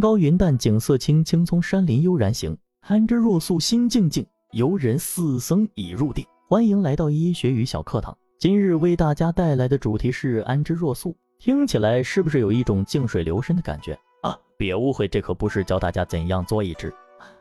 高云淡，景色清清，从山林悠然行。安之若素心静静，游人似僧已入定。欢迎来到医学与小课堂。今日为大家带来的主题是安之若素。听起来是不是有一种静水流深的感觉啊？别误会，这可不是教大家怎样做一只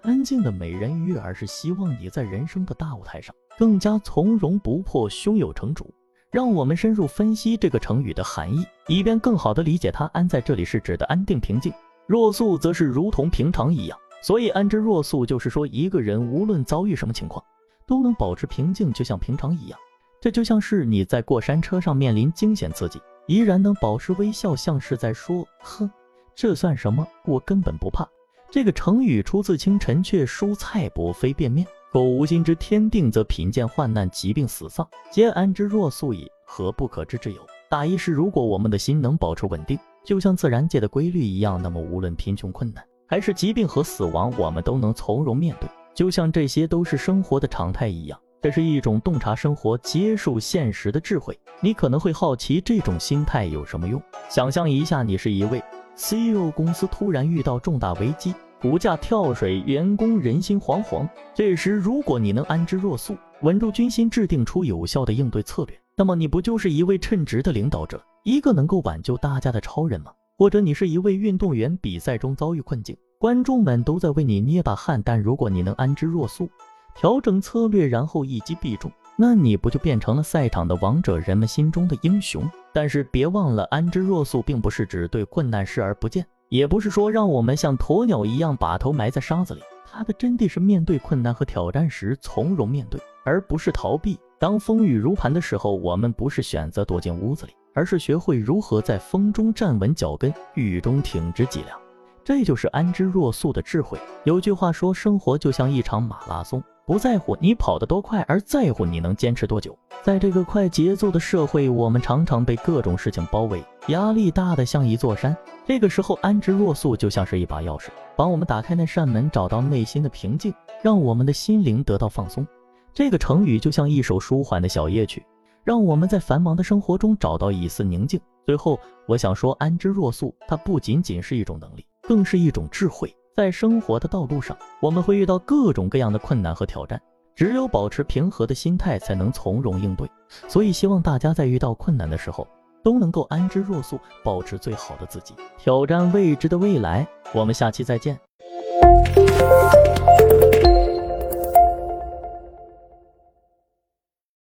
安静的美人鱼，而是希望你在人生的大舞台上更加从容不迫，胸有成竹。让我们深入分析这个成语的含义，以便更好地理解它。安在这里是指的安定平静，若素则是如同平常一样。所以安之若素就是说，一个人无论遭遇什么情况，都能保持平静，就像平常一样。这就像是你在过山车上面临惊险刺激，依然能保持微笑，像是在说：“哼，这算什么？我根本不怕。”这个成语出自清陈确书《蔡伯非便面》。苟无心之天定，则贫贱患难、疾病死丧，皆安之若素矣，何不可知之有？大意是，如果我们的心能保持稳定，就像自然界的规律一样，那么无论贫穷困难，还是疾病和死亡，我们都能从容面对，就像这些都是生活的常态一样。这是一种洞察生活、接受现实的智慧。你可能会好奇，这种心态有什么用？想象一下，你是一位 CEO，公司突然遇到重大危机。股价跳水，员工人心惶惶。这时，如果你能安之若素，稳住军心，制定出有效的应对策略，那么你不就是一位称职的领导者，一个能够挽救大家的超人吗？或者你是一位运动员，比赛中遭遇困境，观众们都在为你捏把汗，但如果你能安之若素，调整策略，然后一击必中，那你不就变成了赛场的王者，人们心中的英雄？但是别忘了，安之若素并不是指对困难视而不见。也不是说让我们像鸵鸟一样把头埋在沙子里，它的真谛是面对困难和挑战时从容面对，而不是逃避。当风雨如磐的时候，我们不是选择躲进屋子里，而是学会如何在风中站稳脚跟，雨中挺直脊梁。这就是安之若素的智慧。有句话说，生活就像一场马拉松。不在乎你跑得多快，而在乎你能坚持多久。在这个快节奏的社会，我们常常被各种事情包围，压力大的像一座山。这个时候，安之若素就像是一把钥匙，帮我们打开那扇门，找到内心的平静，让我们的心灵得到放松。这个成语就像一首舒缓的小夜曲，让我们在繁忙的生活中找到一丝宁静。最后，我想说，安之若素，它不仅仅是一种能力，更是一种智慧。在生活的道路上，我们会遇到各种各样的困难和挑战，只有保持平和的心态，才能从容应对。所以，希望大家在遇到困难的时候，都能够安之若素，保持最好的自己，挑战未知的未来。我们下期再见。